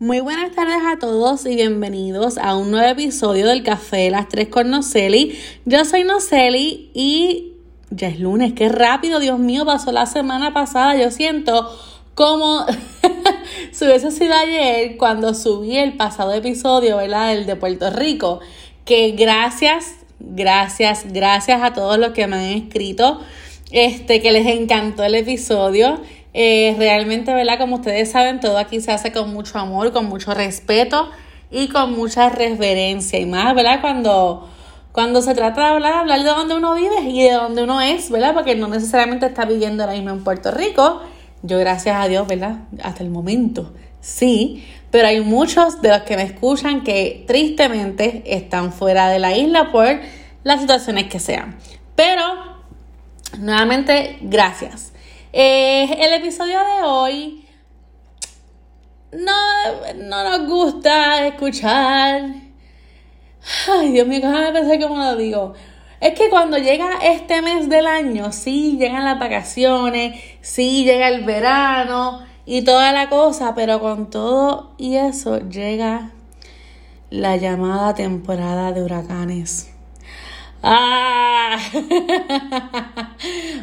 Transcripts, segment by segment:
Muy buenas tardes a todos y bienvenidos a un nuevo episodio del Café las Tres con Noceli. Yo soy Noceli y ya es lunes, qué rápido, Dios mío, pasó la semana pasada. Yo siento como si hubiese sido ayer cuando subí el pasado episodio, ¿verdad? El de Puerto Rico. Que gracias, gracias, gracias a todos los que me han escrito, este, que les encantó el episodio. Eh, realmente, ¿verdad? Como ustedes saben, todo aquí se hace con mucho amor, con mucho respeto y con mucha reverencia. Y más, ¿verdad? Cuando, cuando se trata de hablar, hablar de donde uno vive y de donde uno es, ¿verdad? Porque no necesariamente está viviendo ahora mismo en Puerto Rico. Yo, gracias a Dios, ¿verdad? Hasta el momento, sí. Pero hay muchos de los que me escuchan que tristemente están fuera de la isla por las situaciones que sean. Pero, nuevamente, gracias. Eh, el episodio de hoy no, no nos gusta escuchar. Ay, Dios mío, déjame pensar cómo lo digo. Es que cuando llega este mes del año, sí llegan las vacaciones, sí llega el verano y toda la cosa, pero con todo y eso llega la llamada temporada de huracanes. Ah.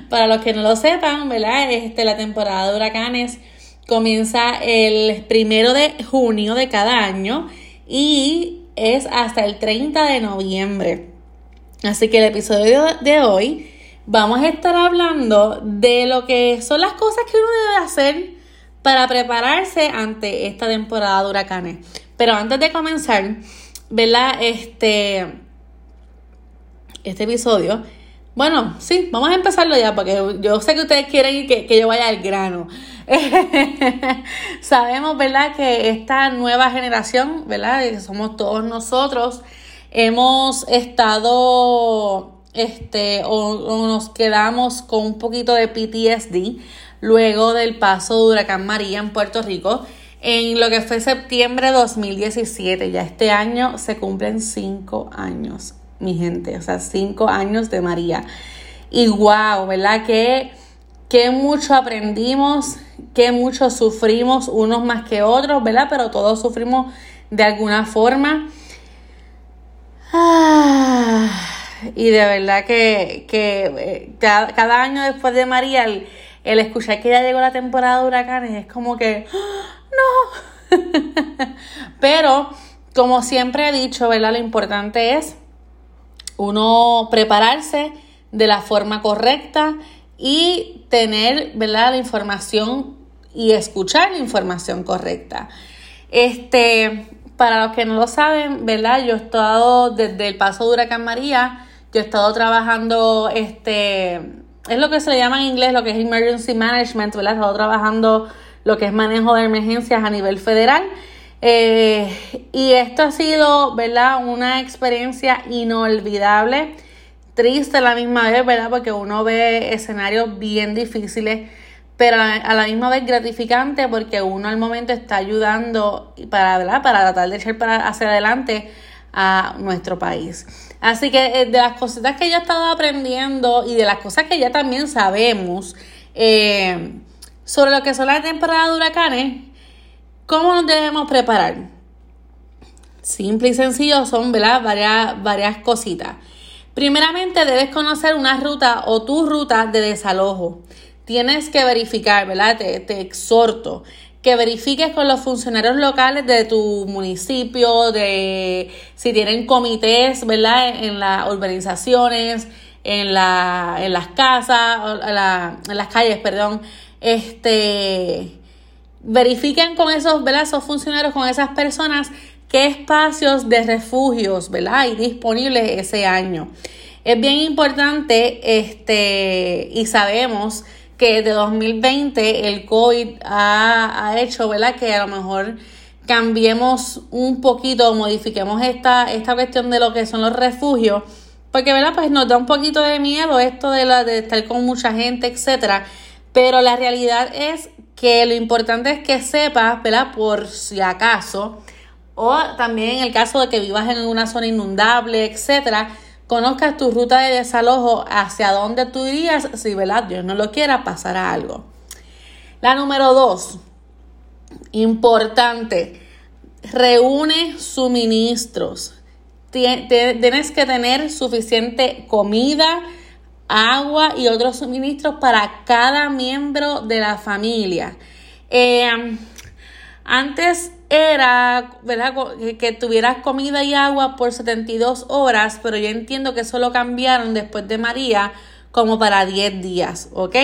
Para los que no lo sepan, ¿verdad? Este, la temporada de huracanes comienza el primero de junio de cada año y es hasta el 30 de noviembre. Así que el episodio de hoy vamos a estar hablando de lo que son las cosas que uno debe hacer para prepararse ante esta temporada de huracanes. Pero antes de comenzar, ¿verdad? Este este episodio. Bueno, sí, vamos a empezarlo ya, porque yo sé que ustedes quieren que, que yo vaya al grano. Sabemos, ¿verdad?, que esta nueva generación, ¿verdad?, que somos todos nosotros, hemos estado, este, o, nos quedamos con un poquito de PTSD luego del paso de Huracán María en Puerto Rico en lo que fue septiembre de 2017. Ya este año se cumplen cinco años mi gente, o sea, cinco años de María. Y wow, ¿verdad? Que, que mucho aprendimos, que mucho sufrimos, unos más que otros, ¿verdad? Pero todos sufrimos de alguna forma. Ah, y de verdad que, que cada, año después de María, el, el, escuchar que ya llegó la temporada de huracanes es como que, ¡Ah, no. Pero, como siempre he dicho, ¿verdad? Lo importante es uno prepararse de la forma correcta y tener, ¿verdad? La información y escuchar la información correcta. Este, para los que no lo saben, ¿verdad? Yo he estado desde el paso de Huracán María, yo he estado trabajando, este, es lo que se le llama en inglés, lo que es Emergency Management, ¿verdad? He estado trabajando lo que es manejo de emergencias a nivel federal eh, y esto ha sido, ¿verdad? Una experiencia inolvidable, triste a la misma vez, ¿verdad? Porque uno ve escenarios bien difíciles, pero a la misma vez gratificante porque uno al momento está ayudando para, ¿verdad? Para tratar de echar para hacia adelante a nuestro país. Así que eh, de las cositas que yo he estado aprendiendo y de las cosas que ya también sabemos eh, sobre lo que son las temporadas de huracanes, ¿Cómo nos debemos preparar? Simple y sencillo son Varias, varias cositas. Primeramente debes conocer una ruta o tu ruta de desalojo. Tienes que verificar, ¿verdad? Te, te exhorto que verifiques con los funcionarios locales de tu municipio, de si tienen comités, ¿verdad? En las urbanizaciones, en, la, en las casas, en, en las calles, perdón. Este, verifiquen con esos, funcionarios, con esas personas, qué espacios de refugios ¿verdad? hay disponibles ese año. Es bien importante este, y sabemos que de 2020 el COVID ha, hecho ¿verdad? que a lo mejor cambiemos un poquito, modifiquemos esta, esta cuestión de lo que son los refugios, porque ¿verdad? Pues nos da un poquito de miedo esto de, de estar con mucha gente, etcétera. Pero la realidad es que lo importante es que sepas, ¿verdad? Por si acaso, o también en el caso de que vivas en una zona inundable, etcétera, conozcas tu ruta de desalojo hacia dónde tú irías si, ¿verdad? Dios no lo quiera, pasará algo. La número dos, importante, reúne suministros. Tienes que tener suficiente comida, agua y otros suministros para cada miembro de la familia. Eh, antes era, ¿verdad? Que, tuvieras comida y agua por 72 horas, pero yo entiendo que eso lo cambiaron después de María como para 10 días, ¿ok?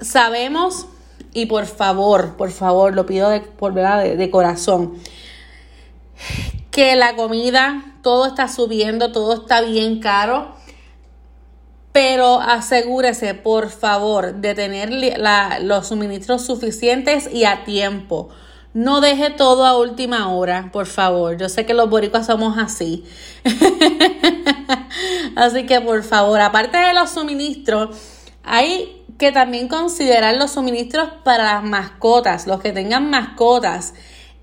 Sabemos, y por favor, por favor, lo pido por, ¿verdad? de corazón, que la comida, todo está subiendo, todo está bien caro. Pero asegúrese, por favor, de tener los suministros suficientes y a tiempo. No deje todo a última hora, por favor. Yo sé que los boricuas somos así. así que, por favor, aparte de los suministros, hay que también considerar los suministros para las mascotas, los que tengan mascotas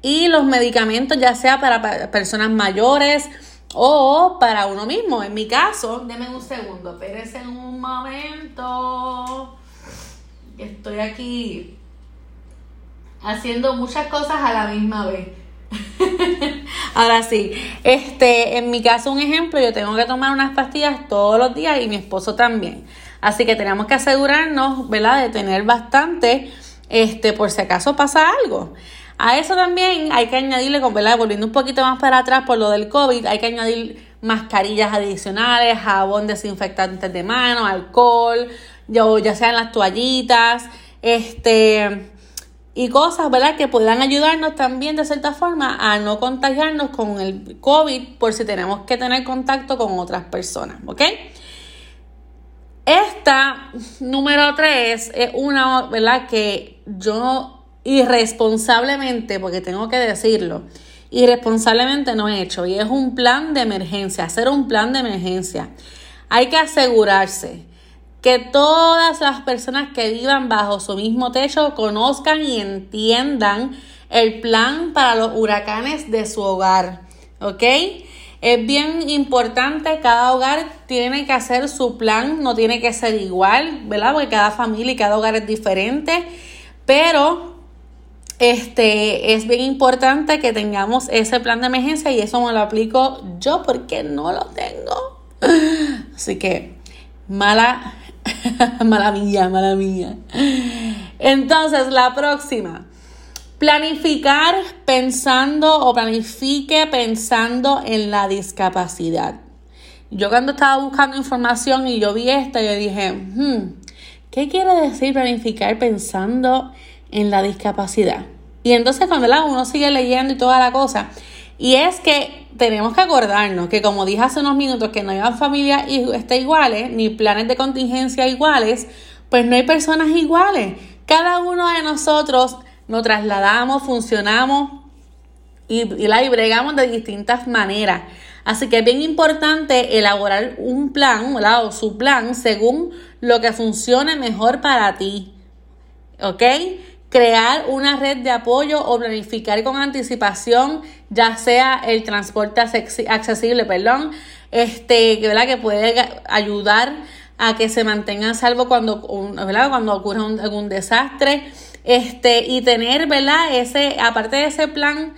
y los medicamentos ya sea para personas mayores o para uno mismo. En mi caso, denme un segundo, espérense un momento. Estoy aquí haciendo muchas cosas a la misma vez. Ahora sí, este, en mi caso un ejemplo, yo tengo que tomar unas pastillas todos los días y mi esposo también. Así que tenemos que asegurarnos, ¿verdad?, de tener bastante, este, por si acaso pasa algo. A eso también hay que añadirle, volviendo un poquito más para atrás por lo del COVID, hay que añadir mascarillas adicionales, jabón desinfectantes de mano, alcohol, ya, sean las toallitas, este y cosas, ¿verdad? Que puedan ayudarnos también de cierta forma a no contagiarnos con el COVID por si tenemos que tener contacto con otras personas, ¿ok? Esta número tres es una, ¿verdad? Que yo irresponsablemente, porque tengo que decirlo, irresponsablemente no he hecho y es un plan de emergencia, hacer un plan de emergencia. Hay que asegurarse que todas las personas que vivan bajo su mismo techo conozcan y entiendan el plan para los huracanes de su hogar, ¿ok? Es bien importante, cada hogar tiene que hacer su plan, no tiene que ser igual, ¿verdad? Porque cada familia y cada hogar es diferente, pero este, es bien importante que tengamos ese plan de emergencia y eso me lo aplico yo porque no lo tengo. Así que, mala, mala mía, mala mía. Entonces, la próxima. Planificar pensando o planifique pensando en la discapacidad. Yo cuando estaba buscando información y yo vi esta, yo dije, hmm, ¿qué quiere decir planificar pensando en la discapacidad? Y entonces cuando uno sigue leyendo y toda la cosa, y es que tenemos que acordarnos que como dije hace unos minutos que no hay familias este, iguales, ni planes de contingencia iguales, pues no hay personas iguales. Cada uno de nosotros nos trasladamos, funcionamos y, y la bregamos de distintas maneras. Así que es bien importante elaborar un plan, o su plan, según lo que funcione mejor para ti. ¿Ok? Crear una red de apoyo o planificar con anticipación, ya sea el transporte accesible, perdón, este, ¿verdad? que puede ayudar a que se mantengan salvo cuando, ¿verdad? cuando ocurra algún desastre, este, y tener, ¿verdad? Ese, aparte de ese plan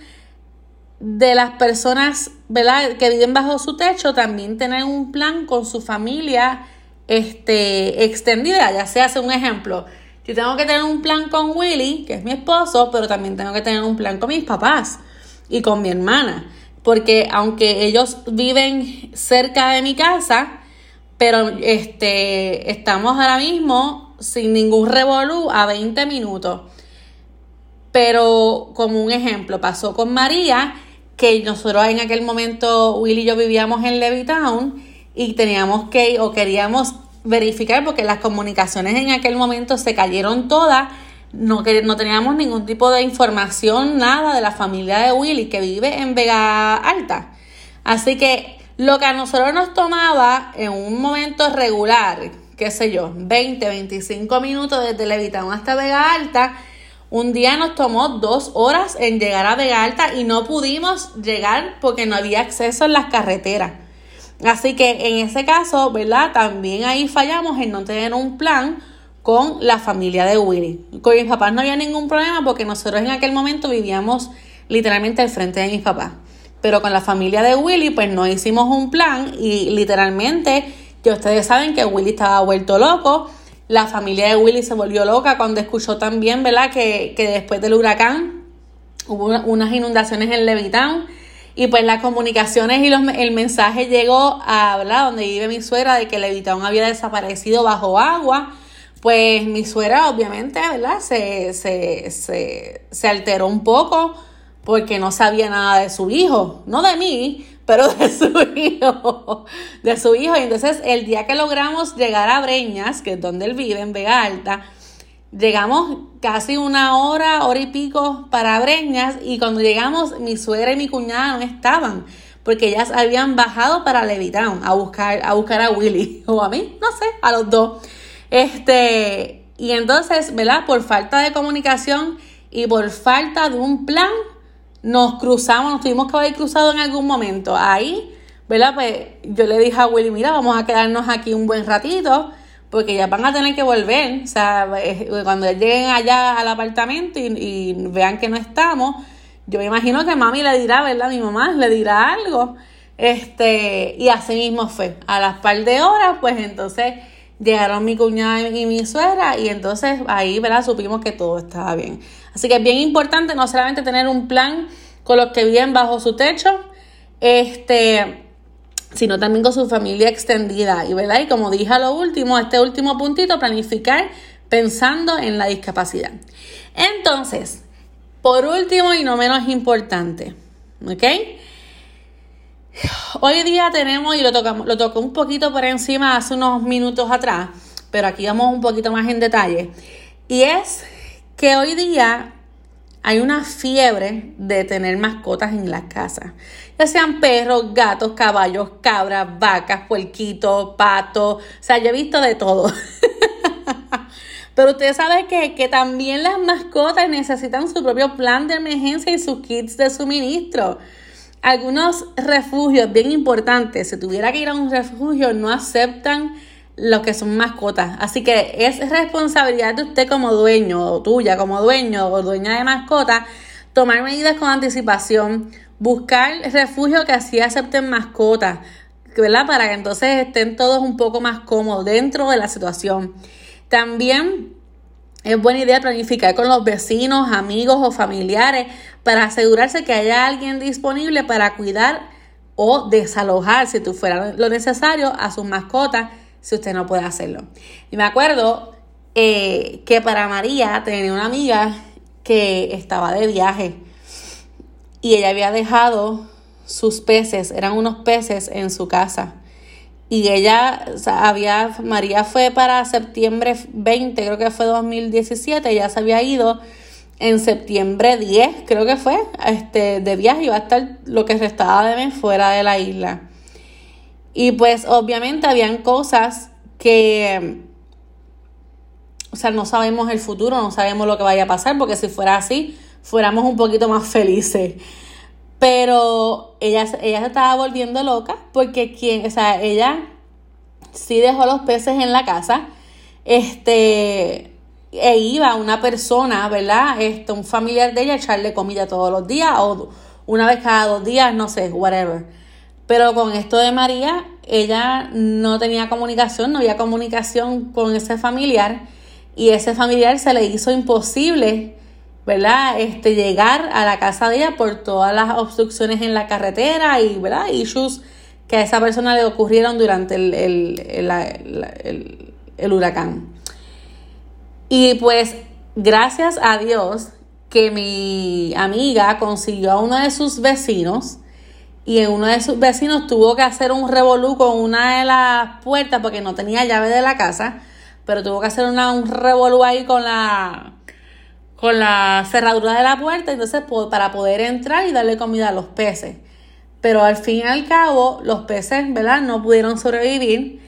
de las personas, ¿verdad? que viven bajo su techo, también tener un plan con su familia, este, extendida, ya sea, hace un ejemplo, yo tengo que tener un plan con Willy, que es mi esposo, pero también tengo que tener un plan con mis papás y con mi hermana. Porque aunque ellos viven cerca de mi casa, pero este, estamos ahora mismo sin ningún revolú a 20 minutos. Pero como un ejemplo, pasó con María, que nosotros en aquel momento, Willy y yo vivíamos en Levittown y teníamos que, o queríamos verificar porque las comunicaciones en aquel momento se cayeron todas. No, no teníamos ningún tipo de información, nada de la familia de Willy que vive en Vega Alta. Así que lo que a nosotros nos tomaba en un momento regular, qué sé yo, 20, 25 minutos desde Levitón hasta Vega Alta, un día nos tomó dos horas en llegar a Vega Alta y no pudimos llegar porque no había acceso en las carreteras. Así que en ese caso, ¿verdad? También ahí fallamos en no tener un plan con la familia de Willy. Con mis papás no había ningún problema porque nosotros en aquel momento vivíamos literalmente al frente de mis papás. Pero con la familia de Willy, pues no hicimos un plan y literalmente, que ustedes saben que Willy estaba vuelto loco. La familia de Willy se volvió loca cuando escuchó también, ¿verdad? Que, que después del huracán hubo unas inundaciones en Levitown y pues las comunicaciones y los, el mensaje llegó a. Donde vive mi suegra de que Levitown había desaparecido bajo agua. Pues mi suegra obviamente, ¿verdad? Se, se, se, se alteró un poco porque no sabía nada de su hijo, no de mí, pero de su hijo, de su hijo. Y entonces el día que logramos llegar a Breñas, que es donde él vive, en Vega Alta, llegamos casi una hora, hora y pico para Breñas y cuando llegamos mi suegra y mi cuñada no estaban porque ellas habían bajado para Levitown a buscar a buscar a Willy o a mí, no sé, a los dos. Este, y entonces, ¿verdad? Por falta de comunicación y por falta de un plan, nos cruzamos, nos tuvimos que haber cruzado en algún momento. Ahí, ¿verdad? Pues yo le dije a Willy, mira, vamos a quedarnos aquí un buen ratito, porque ya van a tener que volver. O sea, cuando lleguen allá al apartamento y, vean que no estamos, yo me imagino que mami le dirá, ¿verdad? Mi mamá le dirá algo. Este, y así mismo fue. A las par de horas, pues entonces llegaron mi cuñada y mi suegra y entonces ahí, ¿verdad? Supimos que todo estaba bien. Así que es bien importante no solamente tener un plan con los que viven bajo su techo, este, sino también con su familia extendida. Y, ¿verdad? y como dije a lo último, este último puntito, planificar pensando en la discapacidad. Entonces, por último y no menos importante, ¿ok? Hoy día tenemos, y lo, tocamos, lo tocó un poquito por encima hace unos minutos atrás, pero aquí vamos un poquito más en detalle, y es que hoy día hay una fiebre de tener mascotas en la casa, ya sean perros, gatos, caballos, cabras, vacas, puerquitos, patos, o sea, yo he visto de todo. Pero ustedes saben que, que también las mascotas necesitan su propio plan de emergencia y sus kits de suministro. Algunos refugios, bien importantes, si tuviera que ir a un refugio, no aceptan lo que son mascotas. Así que es responsabilidad de usted como dueño, o tuya como dueño o dueña de mascota, tomar medidas con anticipación, buscar refugio que así acepten mascotas, ¿verdad? Para que entonces estén todos un poco más cómodos dentro de la situación. También es buena idea planificar con los vecinos, amigos o familiares para asegurarse que haya alguien disponible para cuidar o desalojar, si tú fuera lo necesario, a sus mascotas si usted no puede hacerlo. Y me acuerdo eh, que para María tenía una amiga que estaba de viaje y ella había dejado sus peces, eran unos peces en su casa. Y ella, había, María fue para septiembre 20, creo que fue 2017, ella se había ido en septiembre 10, creo que fue, este, de viaje, iba a estar lo que restaba de mes fuera de la isla. Y pues obviamente habían cosas que, o sea, no sabemos el futuro, no sabemos lo que vaya a pasar, porque si fuera así, fuéramos un poquito más felices. Pero ella, ella se estaba volviendo loca porque quien, o sea, ella sí dejó los peces en la casa. Este, e iba una persona, ¿verdad? Este, un familiar de ella a echarle comida todos los días o una vez cada dos días, no sé, whatever. Pero con esto de María, ella no tenía comunicación, no había comunicación con ese familiar y ese familiar se le hizo imposible, ¿verdad? Este, llegar a la casa de ella por todas las obstrucciones en la carretera y, ¿verdad? Issues que a esa persona le ocurrieron durante el, el, el huracán. Y pues, gracias a Dios que mi amiga consiguió a uno de sus vecinos, y uno de sus vecinos tuvo que hacer un revolú con una de las puertas porque no tenía llave de la casa, pero tuvo que hacer una, un revolú ahí con la con la cerradura de la puerta, entonces para poder entrar y darle comida a los peces. Pero al fin y al cabo, los peces, ¿verdad? No pudieron sobrevivir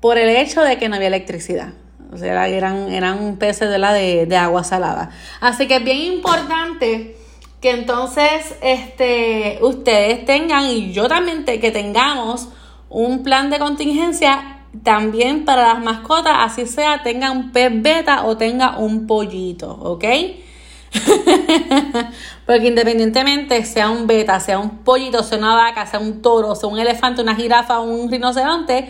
por el hecho de que no había electricidad. O sea, eran, eran peces de la de, de agua salada. Así que es bien importante que entonces este, ustedes tengan y yo también que tengamos un plan de contingencia también para las mascotas, así sea tenga un pez beta o tenga un pollito, ¿ok? Porque independientemente sea un beta, sea un pollito, sea una vaca, sea un toro, sea un elefante, una jirafa, un rinoceronte,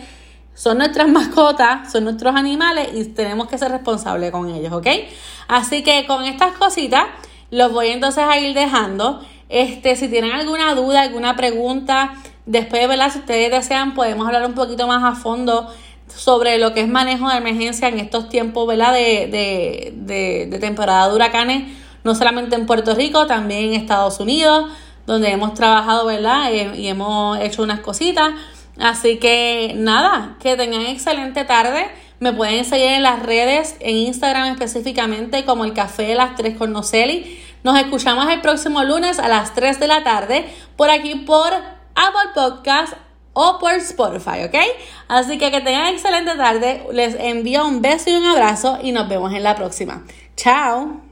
son nuestras mascotas, son nuestros animales y tenemos que ser responsables con ellos, ¿ok? Así que con estas cositas los voy entonces a ir dejando. Este, si tienen alguna duda, alguna pregunta, después, ¿verdad? Si ustedes desean, podemos hablar un poquito más a fondo sobre lo que es manejo de emergencia en estos tiempos, ¿verdad? De, de, de, de temporada de huracanes, no solamente en Puerto Rico, también en Estados Unidos, donde hemos trabajado, ¿verdad? Eh, y hemos hecho unas cositas. Así que nada, que tengan excelente tarde. Me pueden seguir en las redes, en Instagram específicamente, como el Café de las Tres con Noceli. Nos escuchamos el próximo lunes a las 3 de la tarde por aquí por Apple Podcast o por Spotify, ¿ok? Así que que tengan excelente tarde. Les envío un beso y un abrazo y nos vemos en la próxima. Chao.